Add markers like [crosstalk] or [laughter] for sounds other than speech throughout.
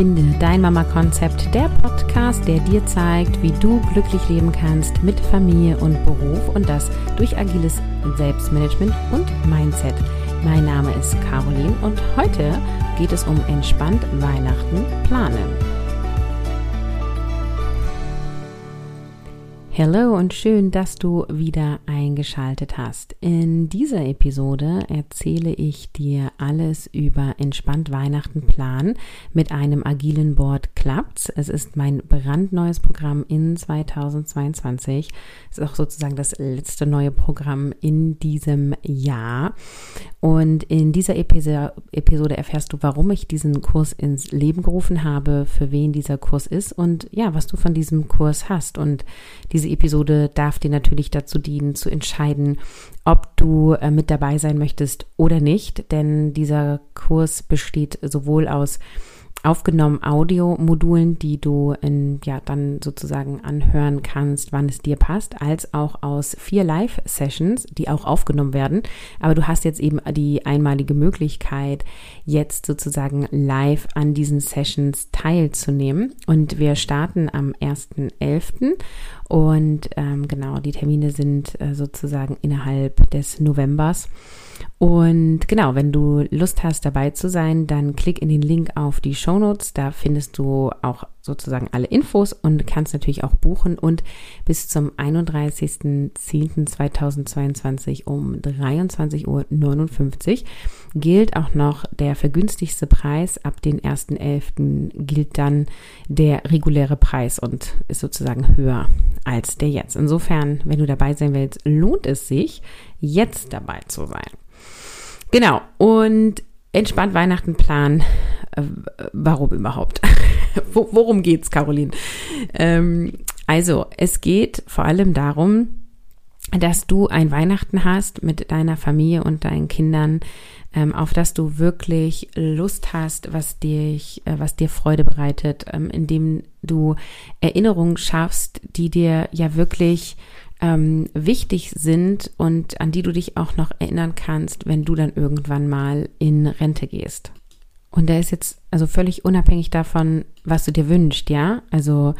Finde dein Mama-Konzept, der Podcast, der dir zeigt, wie du glücklich leben kannst mit Familie und Beruf und das durch agiles Selbstmanagement und Mindset. Mein Name ist Caroline und heute geht es um entspannt Weihnachten planen. Hallo und schön, dass du wieder eingeschaltet hast. In dieser Episode erzähle ich dir alles über entspannt Weihnachten planen mit einem agilen Board klappt's. Es ist mein brandneues Programm in 2022. Es ist auch sozusagen das letzte neue Programm in diesem Jahr. Und in dieser Episode erfährst du, warum ich diesen Kurs ins Leben gerufen habe, für wen dieser Kurs ist und ja, was du von diesem Kurs hast. Und diese Episode darf dir natürlich dazu dienen, zu entscheiden, ob du äh, mit dabei sein möchtest oder nicht. Denn dieser Kurs besteht sowohl aus aufgenommen Audiomodulen, die du in, ja, dann sozusagen anhören kannst, wann es dir passt, als auch aus vier Live-Sessions, die auch aufgenommen werden. Aber du hast jetzt eben die einmalige Möglichkeit, jetzt sozusagen live an diesen Sessions teilzunehmen. Und wir starten am 1.11. Und ähm, genau, die Termine sind äh, sozusagen innerhalb des Novembers. Und genau, wenn du Lust hast, dabei zu sein, dann klick in den Link auf die Show Notes. Da findest du auch sozusagen alle Infos und kannst natürlich auch buchen. Und bis zum 31.10.2022 um 23.59 Uhr gilt auch noch der vergünstigste Preis. Ab den 1.11. gilt dann der reguläre Preis und ist sozusagen höher als der jetzt. Insofern, wenn du dabei sein willst, lohnt es sich, jetzt dabei zu sein. Genau. Und entspannt Weihnachten planen. Äh, warum überhaupt? [laughs] Worum geht's, Caroline? Ähm, also, es geht vor allem darum, dass du ein Weihnachten hast mit deiner Familie und deinen Kindern, ähm, auf das du wirklich Lust hast, was dich, äh, was dir Freude bereitet, ähm, indem du Erinnerungen schaffst, die dir ja wirklich ähm, wichtig sind und an die du dich auch noch erinnern kannst, wenn du dann irgendwann mal in Rente gehst. Und der ist jetzt also völlig unabhängig davon, was du dir wünschst, ja? Also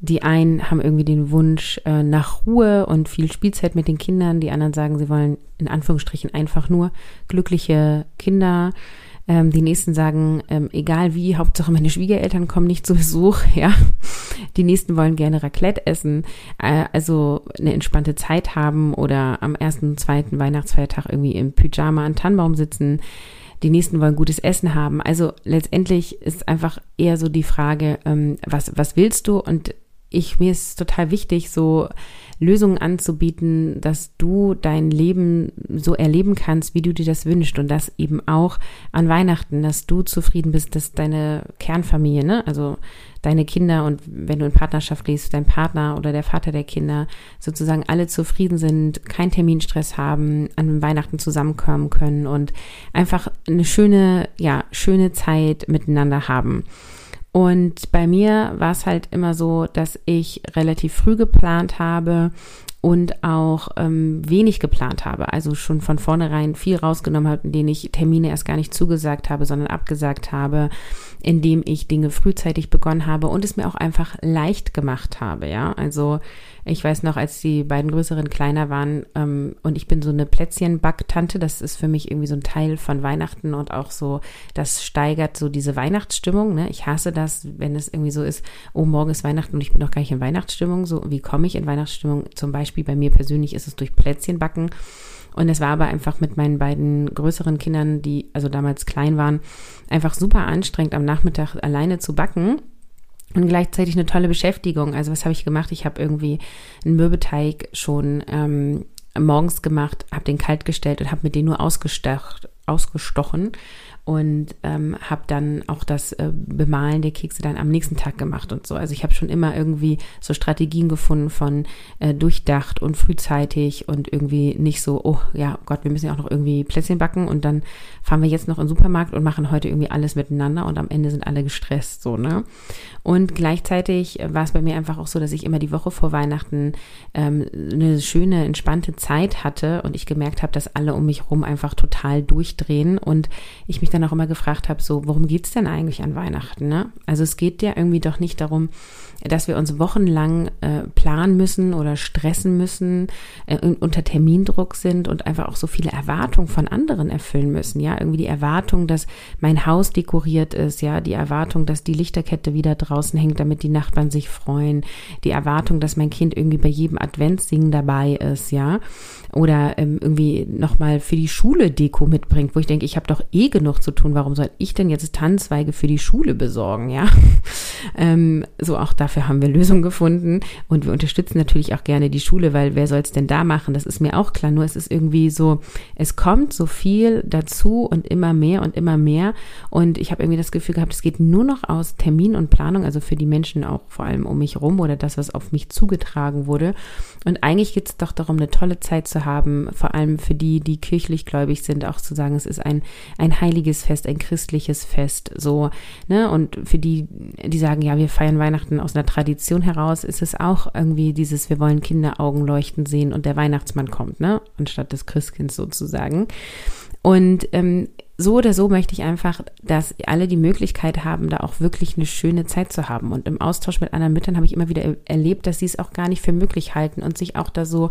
die einen haben irgendwie den Wunsch äh, nach Ruhe und viel Spielzeit mit den Kindern, die anderen sagen, sie wollen in Anführungsstrichen einfach nur glückliche Kinder. Ähm, die nächsten sagen, ähm, egal wie, Hauptsache meine Schwiegereltern kommen nicht zu Besuch, [laughs] ja. Die nächsten wollen gerne Raclette essen, äh, also eine entspannte Zeit haben oder am ersten, zweiten Weihnachtsfeiertag irgendwie im Pyjama an Tannenbaum sitzen die nächsten wollen gutes Essen haben. Also letztendlich ist einfach eher so die Frage, ähm, was, was willst du? Und ich, mir ist total wichtig, so Lösungen anzubieten, dass du dein Leben so erleben kannst, wie du dir das wünschst und das eben auch an Weihnachten, dass du zufrieden bist, dass deine Kernfamilie, ne, also deine Kinder und wenn du in Partnerschaft gehst, dein Partner oder der Vater der Kinder sozusagen alle zufrieden sind, keinen Terminstress haben, an Weihnachten zusammenkommen können und einfach eine schöne, ja, schöne Zeit miteinander haben. Und bei mir war es halt immer so, dass ich relativ früh geplant habe und auch ähm, wenig geplant habe. Also schon von vornherein viel rausgenommen habe, in denen ich Termine erst gar nicht zugesagt habe, sondern abgesagt habe, indem ich Dinge frühzeitig begonnen habe und es mir auch einfach leicht gemacht habe. Ja, also ich weiß noch, als die beiden größeren kleiner waren ähm, und ich bin so eine Plätzchenbacktante, das ist für mich irgendwie so ein Teil von Weihnachten und auch so, das steigert so diese Weihnachtsstimmung. Ne? Ich hasse das, wenn es irgendwie so ist, oh, morgen ist Weihnachten und ich bin noch gar nicht in Weihnachtsstimmung. So, wie komme ich in Weihnachtsstimmung? Zum Beispiel bei mir persönlich ist es durch Plätzchenbacken. Und es war aber einfach mit meinen beiden größeren Kindern, die also damals klein waren, einfach super anstrengend, am Nachmittag alleine zu backen und gleichzeitig eine tolle Beschäftigung. Also was habe ich gemacht? Ich habe irgendwie einen Mürbeteig schon ähm, morgens gemacht, habe den kalt gestellt und habe mit dem nur ausgestochen und ähm, habe dann auch das äh, Bemalen der Kekse dann am nächsten Tag gemacht und so. Also ich habe schon immer irgendwie so Strategien gefunden von äh, durchdacht und frühzeitig und irgendwie nicht so, oh ja Gott, wir müssen ja auch noch irgendwie Plätzchen backen und dann fahren wir jetzt noch in den Supermarkt und machen heute irgendwie alles miteinander und am Ende sind alle gestresst, so, ne? Und gleichzeitig war es bei mir einfach auch so, dass ich immer die Woche vor Weihnachten ähm, eine schöne, entspannte Zeit hatte und ich gemerkt habe, dass alle um mich rum einfach total durchdrehen und ich mich dann auch immer gefragt habe, so, worum geht's denn eigentlich an Weihnachten? Ne? Also es geht ja irgendwie doch nicht darum, dass wir uns wochenlang äh, planen müssen oder stressen müssen, äh, unter Termindruck sind und einfach auch so viele Erwartungen von anderen erfüllen müssen. Ja, irgendwie die Erwartung, dass mein Haus dekoriert ist, ja, die Erwartung, dass die Lichterkette wieder draußen hängt, damit die Nachbarn sich freuen, die Erwartung, dass mein Kind irgendwie bei jedem Adventssingen dabei ist, ja, oder ähm, irgendwie nochmal für die Schule Deko mitbringt, wo ich denke, ich habe doch eh genug zu tun, warum soll ich denn jetzt Tannenzweige für die Schule besorgen, ja? [laughs] ähm, so auch dafür haben wir Lösungen gefunden und wir unterstützen natürlich auch gerne die Schule, weil wer soll es denn da machen? Das ist mir auch klar, nur es ist irgendwie so, es kommt so viel dazu und immer mehr und immer mehr und ich habe irgendwie das Gefühl gehabt, es geht nur noch aus Termin und Planung, also für die Menschen auch vor allem um mich rum oder das, was auf mich zugetragen wurde und eigentlich geht es doch darum, eine tolle Zeit zu haben, vor allem für die, die kirchlich gläubig sind, auch zu sagen, es ist ein, ein heiliges Fest, ein christliches Fest, so, ne, und für die, die sagen, ja, wir feiern Weihnachten aus einer Tradition heraus, ist es auch irgendwie dieses, wir wollen Kinderaugen leuchten sehen und der Weihnachtsmann kommt, ne, anstatt des Christkinds sozusagen. Und ähm, so oder so möchte ich einfach, dass alle die Möglichkeit haben, da auch wirklich eine schöne Zeit zu haben. Und im Austausch mit anderen Müttern habe ich immer wieder erlebt, dass sie es auch gar nicht für möglich halten und sich auch da so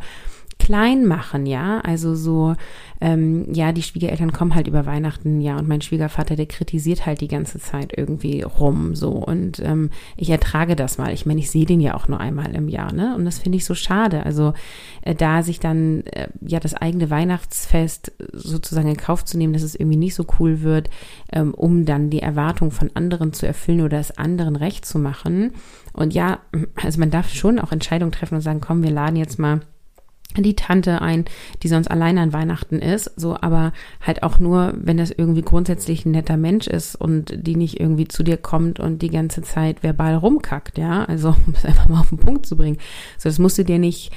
klein machen, ja. Also so, ähm, ja, die Schwiegereltern kommen halt über Weihnachten, ja, und mein Schwiegervater, der kritisiert halt die ganze Zeit irgendwie rum, so. Und ähm, ich ertrage das mal. Ich meine, ich sehe den ja auch nur einmal im Jahr, ne? Und das finde ich so schade. Also äh, da sich dann äh, ja das eigene Weihnachtsfest sozusagen in Kauf zu nehmen, dass es irgendwie nicht so cool wird, ähm, um dann die Erwartung von anderen zu erfüllen oder es anderen recht zu machen. Und ja, also man darf schon auch Entscheidungen treffen und sagen, komm, wir laden jetzt mal die Tante ein, die sonst alleine an Weihnachten ist, so, aber halt auch nur, wenn das irgendwie grundsätzlich ein netter Mensch ist und die nicht irgendwie zu dir kommt und die ganze Zeit verbal rumkackt, ja, also [laughs] um es einfach mal auf den Punkt zu bringen. So, das musst du dir nicht,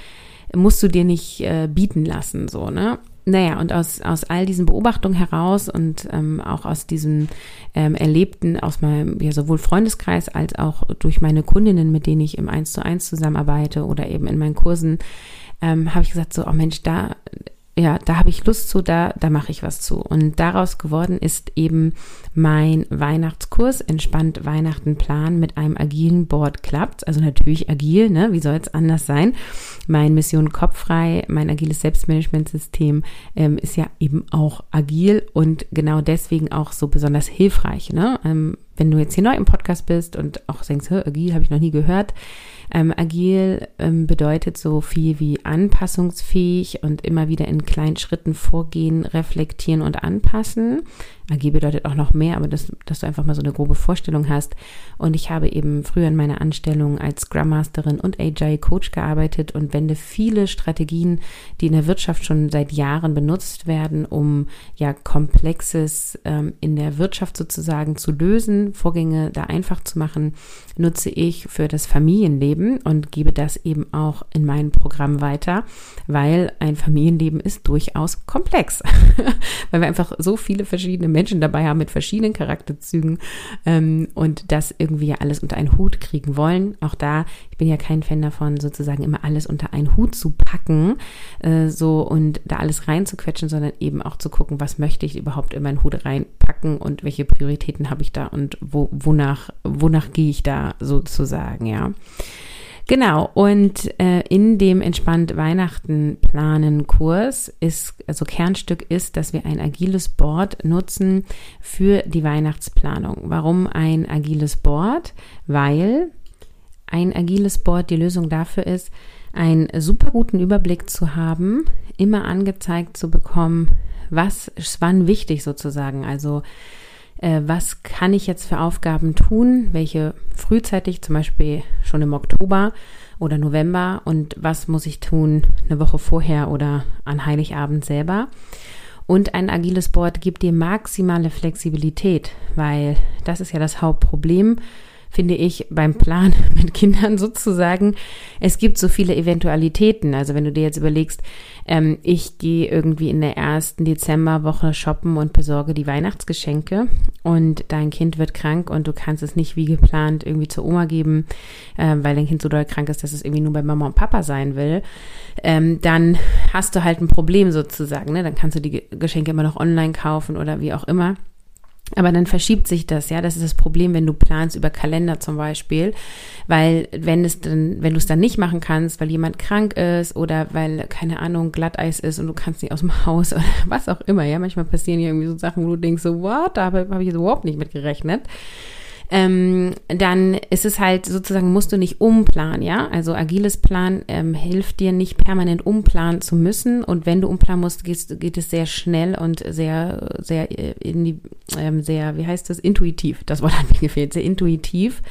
musst du dir nicht äh, bieten lassen, so, ne? Naja, und aus, aus all diesen Beobachtungen heraus und ähm, auch aus diesem ähm, Erlebten aus meinem ja, sowohl Freundeskreis als auch durch meine Kundinnen, mit denen ich im Eins zu eins zusammenarbeite oder eben in meinen Kursen, ähm, habe ich gesagt, so, oh Mensch, da, ja, da habe ich Lust zu, da, da mache ich was zu. Und daraus geworden ist eben mein Weihnachtskurs, entspannt Weihnachten planen mit einem agilen Board klappt. Also natürlich agil, ne? Wie soll es anders sein? Mein Mission Kopffrei, mein agiles Selbstmanagementsystem ähm, ist ja eben auch agil und genau deswegen auch so besonders hilfreich, ne? Ähm, wenn du jetzt hier neu im Podcast bist und auch denkst, agil habe ich noch nie gehört, ähm, agil ähm, bedeutet so viel wie anpassungsfähig und immer wieder in kleinen Schritten vorgehen, reflektieren und anpassen. Agil bedeutet auch noch mehr, aber das, dass du einfach mal so eine grobe Vorstellung hast. Und ich habe eben früher in meiner Anstellung als Scrum Masterin und Agile Coach gearbeitet und wende viele Strategien, die in der Wirtschaft schon seit Jahren benutzt werden, um ja Komplexes ähm, in der Wirtschaft sozusagen zu lösen, Vorgänge da einfach zu machen, nutze ich für das Familienleben und gebe das eben auch in meinem Programm weiter, weil ein Familienleben ist durchaus komplex, [laughs] weil wir einfach so viele verschiedene Menschen dabei haben mit verschiedenen Charakterzügen ähm, und das irgendwie alles unter einen Hut kriegen wollen. Auch da, ich bin ja kein Fan davon, sozusagen immer alles unter einen Hut zu packen, äh, so und da alles reinzuquetschen, sondern eben auch zu gucken, was möchte ich überhaupt in meinen Hut reinpacken und welche Prioritäten habe ich da und wo, wonach, wonach gehe ich da sozusagen, ja. Genau, und äh, in dem entspannt Weihnachten planen Kurs ist, also Kernstück ist, dass wir ein agiles Board nutzen für die Weihnachtsplanung. Warum ein agiles Board? Weil ein agiles Board die Lösung dafür ist, einen super guten Überblick zu haben, immer angezeigt zu bekommen, was ist wann wichtig sozusagen. Also äh, was kann ich jetzt für Aufgaben tun, welche frühzeitig, zum Beispiel schon im Oktober oder November und was muss ich tun eine Woche vorher oder an Heiligabend selber. Und ein agiles Board gibt dir maximale Flexibilität, weil das ist ja das Hauptproblem finde ich, beim Plan [laughs] mit Kindern sozusagen, es gibt so viele Eventualitäten. Also wenn du dir jetzt überlegst, ähm, ich gehe irgendwie in der ersten Dezemberwoche shoppen und besorge die Weihnachtsgeschenke und dein Kind wird krank und du kannst es nicht wie geplant irgendwie zur Oma geben, äh, weil dein Kind so doll krank ist, dass es irgendwie nur bei Mama und Papa sein will, ähm, dann hast du halt ein Problem sozusagen. Ne? Dann kannst du die Geschenke immer noch online kaufen oder wie auch immer. Aber dann verschiebt sich das, ja. Das ist das Problem, wenn du planst über Kalender zum Beispiel. Weil, wenn es dann, wenn du es dann nicht machen kannst, weil jemand krank ist oder weil, keine Ahnung, Glatteis ist und du kannst nicht aus dem Haus [laughs] oder was auch immer, ja. Manchmal passieren hier irgendwie so Sachen, wo du denkst, so, what? Da habe hab ich jetzt überhaupt nicht mit gerechnet ähm, dann ist es halt sozusagen, musst du nicht umplanen, ja. Also agiles Plan ähm, hilft dir nicht permanent umplanen zu müssen. Und wenn du umplanen musst, geht, geht es sehr schnell und sehr, sehr äh, in die, ähm, sehr, wie heißt das, intuitiv. Das Wort hat mir gefehlt, sehr intuitiv.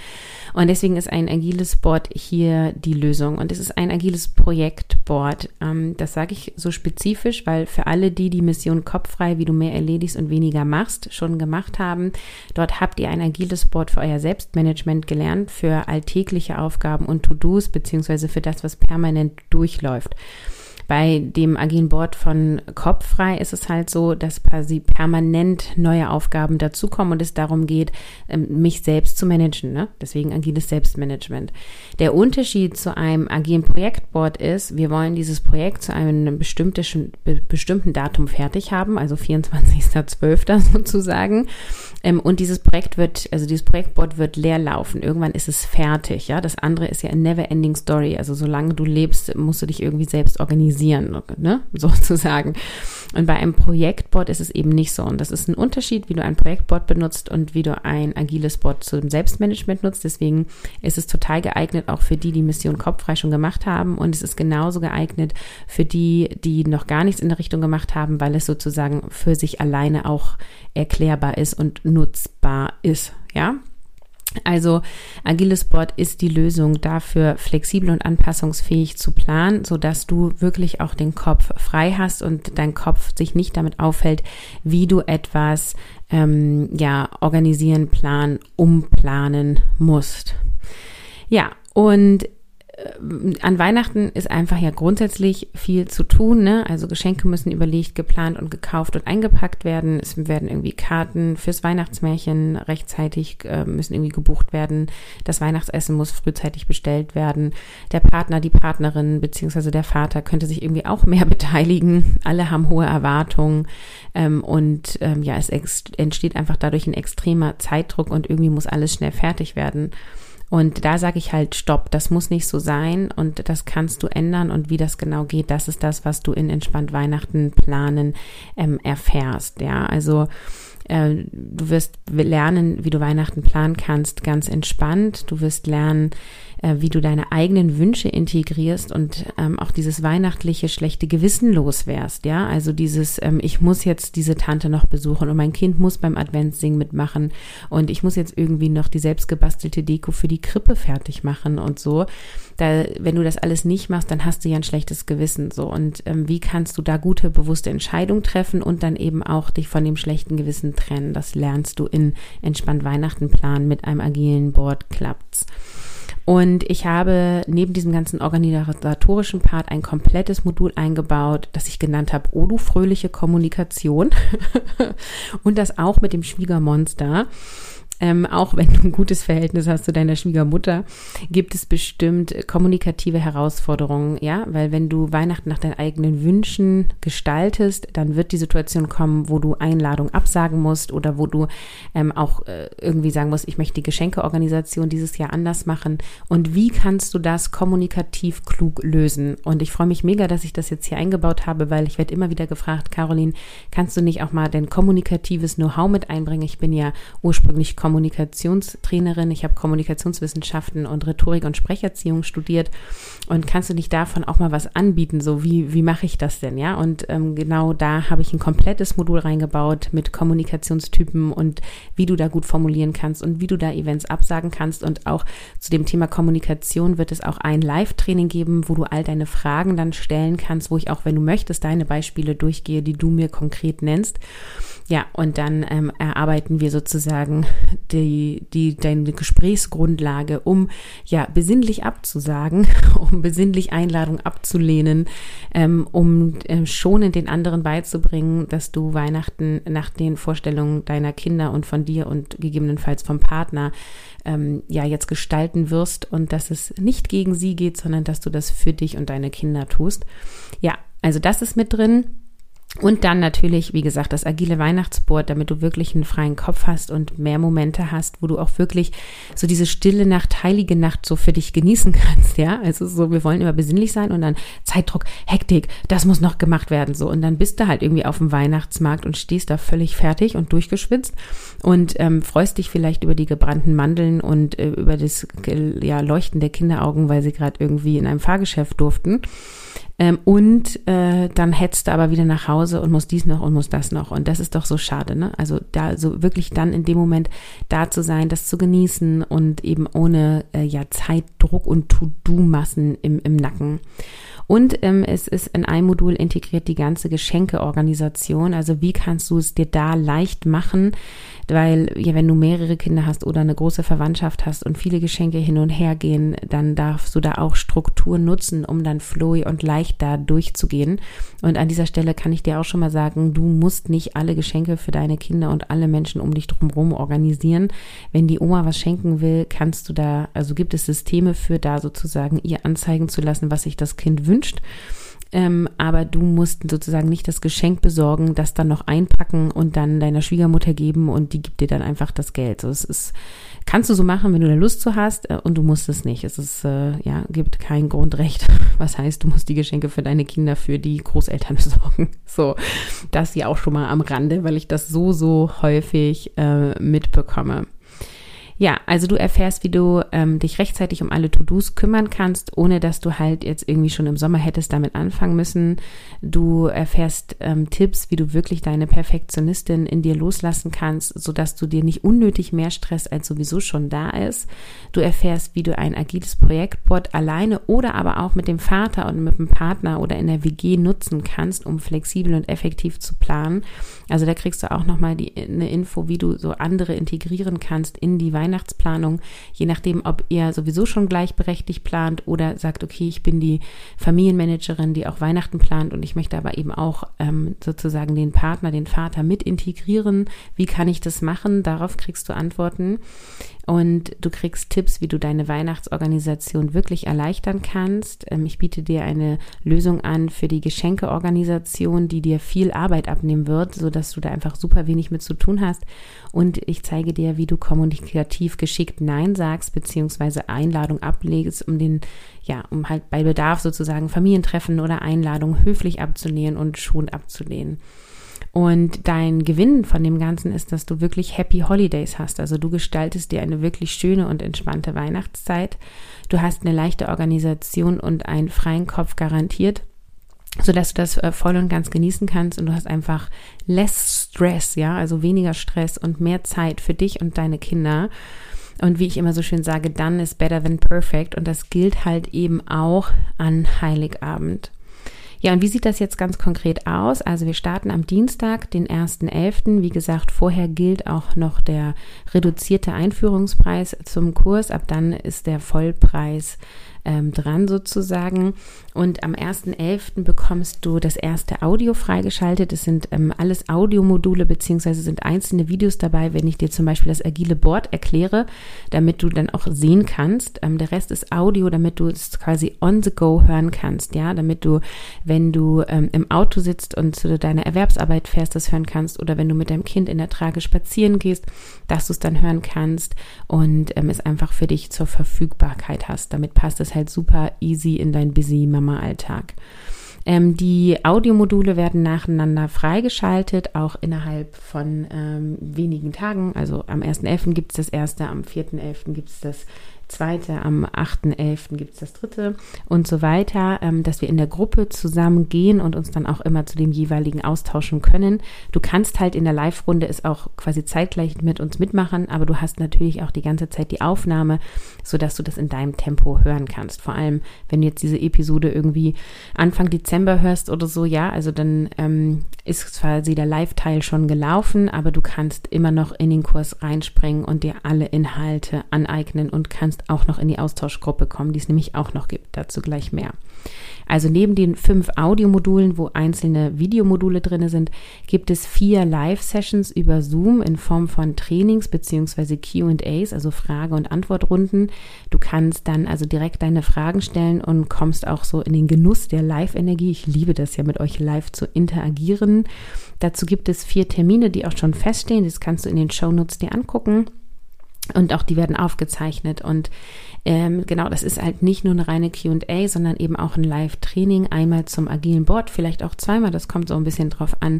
Und deswegen ist ein agiles Board hier die Lösung. Und es ist ein agiles Projektboard. Ähm, das sage ich so spezifisch, weil für alle, die die Mission Kopffrei, wie du mehr erledigst und weniger machst, schon gemacht haben, dort habt ihr ein agiles Board für euer Selbstmanagement gelernt, für alltägliche Aufgaben und To-Dos, beziehungsweise für das, was permanent durchläuft. Bei dem agilen Board von Kopffrei ist es halt so, dass quasi permanent neue Aufgaben dazukommen und es darum geht, ähm, mich selbst zu managen. Ne? Deswegen agiles Selbstmanagement. Der Unterschied zu einem agilen Projektboard ist, wir wollen dieses Projekt zu einem bestimmten, Datum fertig haben, also 24.12. [laughs] sozusagen. Ähm, und dieses Projekt wird, also dieses Projektboard wird leer laufen. Irgendwann ist es fertig. Ja, das andere ist ja eine never ending story. Also solange du lebst, musst du dich irgendwie selbst organisieren, ne, [laughs] sozusagen. Und bei einem Projektboard ist es eben nicht so. Und das ist ein Unterschied, wie du ein Projektboard benutzt und wie du ein agiles Board zum Selbstmanagement nutzt. Deswegen ist es total geeignet auch für die, die Mission Kopffrei schon gemacht haben. Und es ist genauso geeignet für die, die noch gar nichts in der Richtung gemacht haben, weil es sozusagen für sich alleine auch erklärbar ist und nutzbar ist. Ja, also agiles Board ist die Lösung dafür, flexibel und anpassungsfähig zu planen, so dass du wirklich auch den Kopf frei hast und dein Kopf sich nicht damit aufhält, wie du etwas ähm, ja organisieren, planen, umplanen musst. Ja, und an Weihnachten ist einfach ja grundsätzlich viel zu tun. Ne? Also Geschenke müssen überlegt, geplant und gekauft und eingepackt werden. Es werden irgendwie Karten fürs Weihnachtsmärchen rechtzeitig äh, müssen irgendwie gebucht werden. Das Weihnachtsessen muss frühzeitig bestellt werden. Der Partner, die Partnerin beziehungsweise der Vater könnte sich irgendwie auch mehr [laughs] beteiligen. Alle haben hohe Erwartungen ähm, und ähm, ja, es entsteht einfach dadurch ein extremer Zeitdruck und irgendwie muss alles schnell fertig werden. Und da sage ich halt, stopp, das muss nicht so sein und das kannst du ändern und wie das genau geht, das ist das, was du in entspannt Weihnachten planen ähm, erfährst. Ja, also äh, du wirst lernen, wie du Weihnachten planen kannst, ganz entspannt. Du wirst lernen, äh, wie du deine eigenen Wünsche integrierst und ähm, auch dieses weihnachtliche schlechte Gewissen loswärst, ja, also dieses, ähm, ich muss jetzt diese Tante noch besuchen und mein Kind muss beim Adventssingen mitmachen und ich muss jetzt irgendwie noch die selbstgebastelte Deko für die Krippe fertig machen und so. Da, wenn du das alles nicht machst, dann hast du ja ein schlechtes Gewissen so und ähm, wie kannst du da gute, bewusste Entscheidungen treffen und dann eben auch dich von dem schlechten Gewissen trennen? Das lernst du in entspannt Weihnachten planen mit einem agilen Board klappt's. Und ich habe neben diesem ganzen organisatorischen Part ein komplettes Modul eingebaut, das ich genannt habe, Odu fröhliche Kommunikation. [laughs] und das auch mit dem Schwiegermonster ähm, auch wenn du ein gutes Verhältnis hast zu deiner Schwiegermutter, gibt es bestimmt kommunikative Herausforderungen, ja, weil wenn du Weihnachten nach deinen eigenen Wünschen gestaltest, dann wird die Situation kommen, wo du Einladung absagen musst oder wo du ähm, auch äh, irgendwie sagen musst, ich möchte die Geschenkeorganisation dieses Jahr anders machen. Und wie kannst du das kommunikativ klug lösen? Und ich freue mich mega, dass ich das jetzt hier eingebaut habe, weil ich werde immer wieder gefragt, Caroline, kannst du nicht auch mal dein kommunikatives Know-how mit einbringen? Ich bin ja ursprünglich kommunikativ Kommunikationstrainerin, ich habe Kommunikationswissenschaften und Rhetorik und Sprecherziehung studiert und kannst du nicht davon auch mal was anbieten, so wie, wie mache ich das denn, ja? Und ähm, genau da habe ich ein komplettes Modul reingebaut mit Kommunikationstypen und wie du da gut formulieren kannst und wie du da Events absagen kannst und auch zu dem Thema Kommunikation wird es auch ein Live-Training geben, wo du all deine Fragen dann stellen kannst, wo ich auch, wenn du möchtest, deine Beispiele durchgehe, die du mir konkret nennst. Ja, und dann ähm, erarbeiten wir sozusagen die, die, deine Gesprächsgrundlage, um ja besinnlich abzusagen, [laughs] um besinnlich Einladung abzulehnen, ähm, um äh, schonend den anderen beizubringen, dass du Weihnachten nach den Vorstellungen deiner Kinder und von dir und gegebenenfalls vom Partner ähm, ja jetzt gestalten wirst und dass es nicht gegen sie geht, sondern dass du das für dich und deine Kinder tust. Ja, also das ist mit drin. Und dann natürlich, wie gesagt, das agile Weihnachtsboard, damit du wirklich einen freien Kopf hast und mehr Momente hast, wo du auch wirklich so diese stille Nacht, heilige Nacht so für dich genießen [laughs] kannst, ja. Also so, wir wollen immer besinnlich sein und dann Zeitdruck, Hektik, das muss noch gemacht werden, so. Und dann bist du halt irgendwie auf dem Weihnachtsmarkt und stehst da völlig fertig und durchgeschwitzt und ähm, freust dich vielleicht über die gebrannten Mandeln und äh, über das ja, Leuchten der Kinderaugen, weil sie gerade irgendwie in einem Fahrgeschäft durften. Ähm, und äh, dann hetzt er aber wieder nach Hause und muss dies noch und muss das noch. Und das ist doch so schade, ne? Also da so wirklich dann in dem Moment da zu sein, das zu genießen und eben ohne äh, ja Zeitdruck und To-Do-Massen im, im Nacken. Und ähm, es ist in einem Modul integriert die ganze Geschenkeorganisation. Also wie kannst du es dir da leicht machen? Weil ja, wenn du mehrere Kinder hast oder eine große Verwandtschaft hast und viele Geschenke hin und her gehen, dann darfst du da auch Strukturen nutzen, um dann flowy und leicht da durchzugehen. Und an dieser Stelle kann ich dir auch schon mal sagen, du musst nicht alle Geschenke für deine Kinder und alle Menschen um dich drumherum organisieren. Wenn die Oma was schenken will, kannst du da, also gibt es Systeme für da sozusagen ihr anzeigen zu lassen, was sich das Kind wünscht ähm, aber du musst sozusagen nicht das Geschenk besorgen, das dann noch einpacken und dann deiner Schwiegermutter geben und die gibt dir dann einfach das Geld. So, es ist, kannst du so machen, wenn du da Lust zu hast äh, und du musst es nicht. Es ist, äh, ja, gibt kein Grundrecht. [laughs] Was heißt, du musst die Geschenke für deine Kinder, für die Großeltern [laughs] besorgen. So, das ja auch schon mal am Rande, weil ich das so, so häufig äh, mitbekomme. Ja, also du erfährst, wie du ähm, dich rechtzeitig um alle To-Dos kümmern kannst, ohne dass du halt jetzt irgendwie schon im Sommer hättest damit anfangen müssen. Du erfährst ähm, Tipps, wie du wirklich deine Perfektionistin in dir loslassen kannst, sodass du dir nicht unnötig mehr Stress als sowieso schon da ist. Du erfährst, wie du ein agiles Projektboard alleine oder aber auch mit dem Vater und mit dem Partner oder in der WG nutzen kannst, um flexibel und effektiv zu planen. Also da kriegst du auch nochmal die, eine Info, wie du so andere integrieren kannst in die Weihnachtsplanung, je nachdem, ob ihr sowieso schon gleichberechtigt plant oder sagt, okay, ich bin die Familienmanagerin, die auch Weihnachten plant und ich möchte aber eben auch ähm, sozusagen den Partner, den Vater mit integrieren. Wie kann ich das machen? Darauf kriegst du Antworten und du kriegst Tipps, wie du deine Weihnachtsorganisation wirklich erleichtern kannst. Ähm, ich biete dir eine Lösung an für die Geschenkeorganisation, die dir viel Arbeit abnehmen wird, so dass du da einfach super wenig mit zu tun hast. Und ich zeige dir, wie du kommunikativ geschickt Nein sagst, beziehungsweise Einladung ablegst, um den, ja, um halt bei Bedarf sozusagen Familientreffen oder Einladungen höflich abzulehnen und schon abzulehnen. Und dein Gewinn von dem Ganzen ist, dass du wirklich Happy Holidays hast. Also du gestaltest dir eine wirklich schöne und entspannte Weihnachtszeit. Du hast eine leichte Organisation und einen freien Kopf garantiert sodass du das äh, voll und ganz genießen kannst und du hast einfach less Stress, ja, also weniger Stress und mehr Zeit für dich und deine Kinder. Und wie ich immer so schön sage, dann ist better than perfect und das gilt halt eben auch an Heiligabend. Ja, und wie sieht das jetzt ganz konkret aus? Also wir starten am Dienstag, den 1.11. Wie gesagt, vorher gilt auch noch der reduzierte Einführungspreis zum Kurs. Ab dann ist der Vollpreis ähm, dran sozusagen. Und am 1.11. bekommst du das erste Audio freigeschaltet. Es sind ähm, alles Audiomodule beziehungsweise sind einzelne Videos dabei, wenn ich dir zum Beispiel das agile Board erkläre, damit du dann auch sehen kannst. Ähm, der Rest ist Audio, damit du es quasi on the go hören kannst, ja, damit du, wenn du ähm, im Auto sitzt und zu deiner Erwerbsarbeit fährst, das hören kannst oder wenn du mit deinem Kind in der Trage spazieren gehst, dass du es dann hören kannst und ähm, es einfach für dich zur Verfügbarkeit hast. Damit passt es halt super easy in dein busy Mama-Alltag. Ähm, die Audiomodule werden nacheinander freigeschaltet, auch innerhalb von ähm, wenigen Tagen. Also am 1.11. gibt es das erste, am 4.11. gibt es das zweite, am 8.11. gibt es das dritte und so weiter, ähm, dass wir in der Gruppe zusammen gehen und uns dann auch immer zu dem jeweiligen austauschen können. Du kannst halt in der Live-Runde es auch quasi zeitgleich mit uns mitmachen, aber du hast natürlich auch die ganze Zeit die Aufnahme, sodass du das in deinem Tempo hören kannst. Vor allem, wenn du jetzt diese Episode irgendwie Anfang Dezember hörst oder so, ja, also dann ähm, ist quasi der Live-Teil schon gelaufen, aber du kannst immer noch in den Kurs reinspringen und dir alle Inhalte aneignen und kannst auch noch in die Austauschgruppe kommen, die es nämlich auch noch gibt. Dazu gleich mehr. Also neben den fünf Audiomodulen, wo einzelne Videomodule drin sind, gibt es vier Live-Sessions über Zoom in Form von Trainings beziehungsweise QAs, also Frage- und Antwortrunden. Du kannst dann also direkt deine Fragen stellen und kommst auch so in den Genuss der Live-Energie. Ich liebe das ja, mit euch live zu interagieren. Dazu gibt es vier Termine, die auch schon feststehen. Das kannst du in den Shownotes dir angucken. Und auch die werden aufgezeichnet. Und ähm, genau, das ist halt nicht nur eine reine QA, sondern eben auch ein Live-Training, einmal zum agilen Board, vielleicht auch zweimal. Das kommt so ein bisschen drauf an,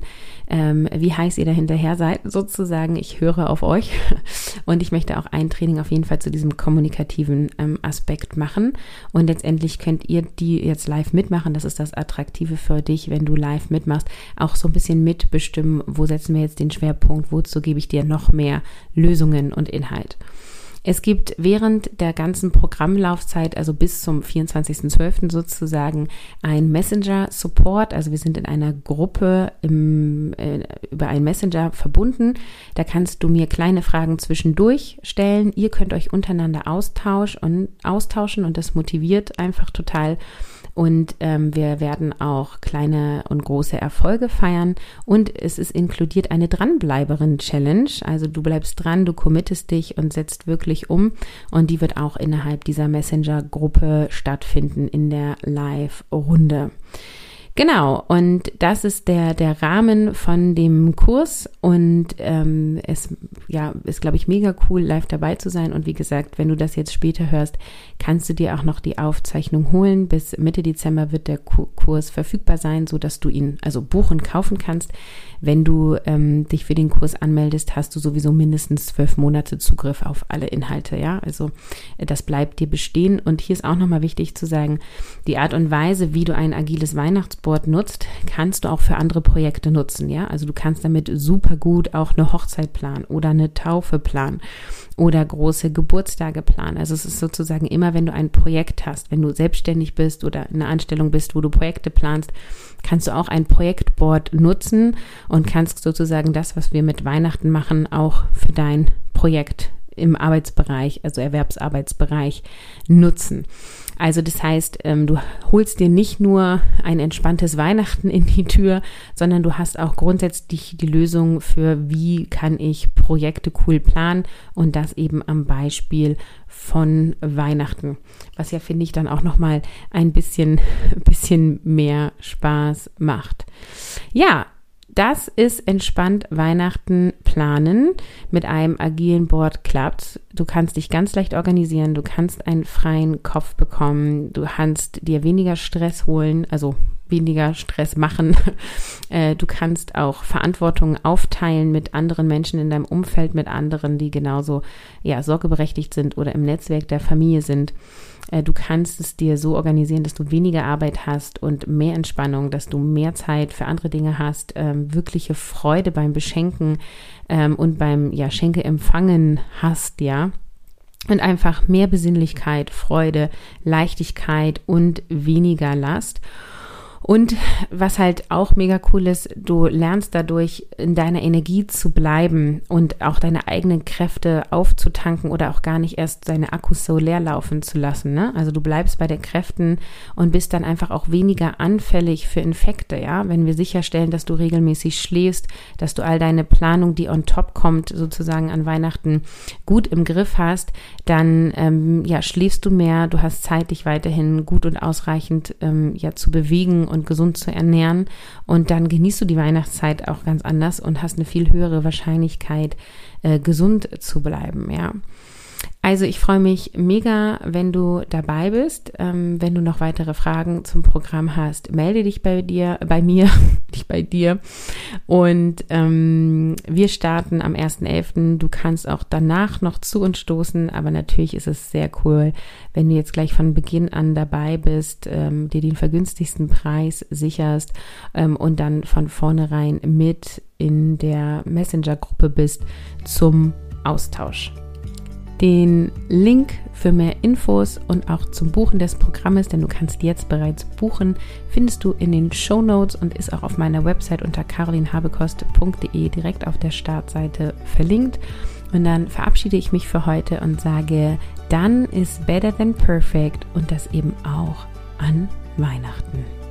ähm, wie heiß ihr da hinterher seid, sozusagen. Ich höre auf euch [laughs] und ich möchte auch ein Training auf jeden Fall zu diesem kommunikativen ähm, Aspekt machen. Und letztendlich könnt ihr die jetzt live mitmachen. Das ist das Attraktive für dich, wenn du live mitmachst, auch so ein bisschen mitbestimmen, wo setzen wir jetzt den Schwerpunkt, wozu gebe ich dir noch mehr Lösungen und Inhalt. Es gibt während der ganzen Programmlaufzeit, also bis zum 24.12. sozusagen, ein Messenger-Support. Also wir sind in einer Gruppe im, äh, über einen Messenger verbunden. Da kannst du mir kleine Fragen zwischendurch stellen. Ihr könnt euch untereinander austausch und, austauschen und das motiviert einfach total. Und ähm, wir werden auch kleine und große Erfolge feiern. Und es ist inkludiert eine Dranbleiberin-Challenge. Also du bleibst dran, du committest dich und setzt wirklich um. Und die wird auch innerhalb dieser Messenger-Gruppe stattfinden in der Live-Runde. Genau, und das ist der, der Rahmen von dem Kurs und ähm, es ja, ist, glaube ich, mega cool, live dabei zu sein. Und wie gesagt, wenn du das jetzt später hörst, kannst du dir auch noch die Aufzeichnung holen. Bis Mitte Dezember wird der Kurs verfügbar sein, so dass du ihn also buchen, kaufen kannst. Wenn du ähm, dich für den Kurs anmeldest, hast du sowieso mindestens zwölf Monate Zugriff auf alle Inhalte. Ja, also äh, das bleibt dir bestehen. Und hier ist auch nochmal wichtig zu sagen, die Art und Weise, wie du ein agiles Weihnachtsboard nutzt, kannst du auch für andere Projekte nutzen. Ja, also du kannst damit super gut auch eine Hochzeit planen oder eine Taufe planen oder große Geburtstage planen. Also es ist sozusagen immer, wenn du ein Projekt hast, wenn du selbstständig bist oder in einer Anstellung bist, wo du Projekte planst, kannst du auch ein Projektboard nutzen und kannst sozusagen das, was wir mit Weihnachten machen, auch für dein Projekt im Arbeitsbereich, also Erwerbsarbeitsbereich nutzen. Also das heißt, ähm, du holst dir nicht nur ein entspanntes Weihnachten in die Tür, sondern du hast auch grundsätzlich die Lösung für, wie kann ich Projekte cool planen und das eben am Beispiel von Weihnachten, was ja finde ich dann auch noch mal ein bisschen [laughs] bisschen mehr Spaß macht. Ja, das ist entspannt Weihnachten planen mit einem agilen Board klappt. Du kannst dich ganz leicht organisieren, du kannst einen freien Kopf bekommen, du kannst dir weniger Stress holen, also weniger Stress machen. [laughs] Äh, du kannst auch Verantwortung aufteilen mit anderen Menschen in deinem Umfeld, mit anderen, die genauso ja, sorgeberechtigt sind oder im Netzwerk der Familie sind. Äh, du kannst es dir so organisieren, dass du weniger Arbeit hast und mehr Entspannung, dass du mehr Zeit für andere Dinge hast, ähm, wirkliche Freude beim Beschenken ähm, und beim ja, Schenke hast, ja und einfach mehr Besinnlichkeit, Freude, Leichtigkeit und weniger Last. Und was halt auch mega cool ist, du lernst dadurch in deiner Energie zu bleiben und auch deine eigenen Kräfte aufzutanken oder auch gar nicht erst deine Akkus so leer laufen zu lassen. Ne? Also du bleibst bei den Kräften und bist dann einfach auch weniger anfällig für Infekte. Ja, wenn wir sicherstellen, dass du regelmäßig schläfst, dass du all deine Planung, die on top kommt, sozusagen an Weihnachten gut im Griff hast, dann ähm, ja schläfst du mehr. Du hast Zeit, dich weiterhin gut und ausreichend ähm, ja zu bewegen und gesund zu ernähren. Und dann genießt du die Weihnachtszeit auch ganz anders und hast eine viel höhere Wahrscheinlichkeit, äh, gesund zu bleiben, ja. Also ich freue mich mega, wenn du dabei bist. Ähm, wenn du noch weitere Fragen zum Programm hast, melde dich bei dir, bei mir, [laughs] nicht bei dir. Und ähm, wir starten am 1.11. Du kannst auch danach noch zu uns stoßen, aber natürlich ist es sehr cool, wenn du jetzt gleich von Beginn an dabei bist, ähm, dir den vergünstigsten Preis sicherst ähm, und dann von vornherein mit in der Messenger-Gruppe bist zum Austausch. Den Link für mehr Infos und auch zum Buchen des Programmes, denn du kannst jetzt bereits buchen, findest du in den Show Notes und ist auch auf meiner Website unter carolinhabekost.de direkt auf der Startseite verlinkt. Und dann verabschiede ich mich für heute und sage, dann ist better than perfect und das eben auch an Weihnachten.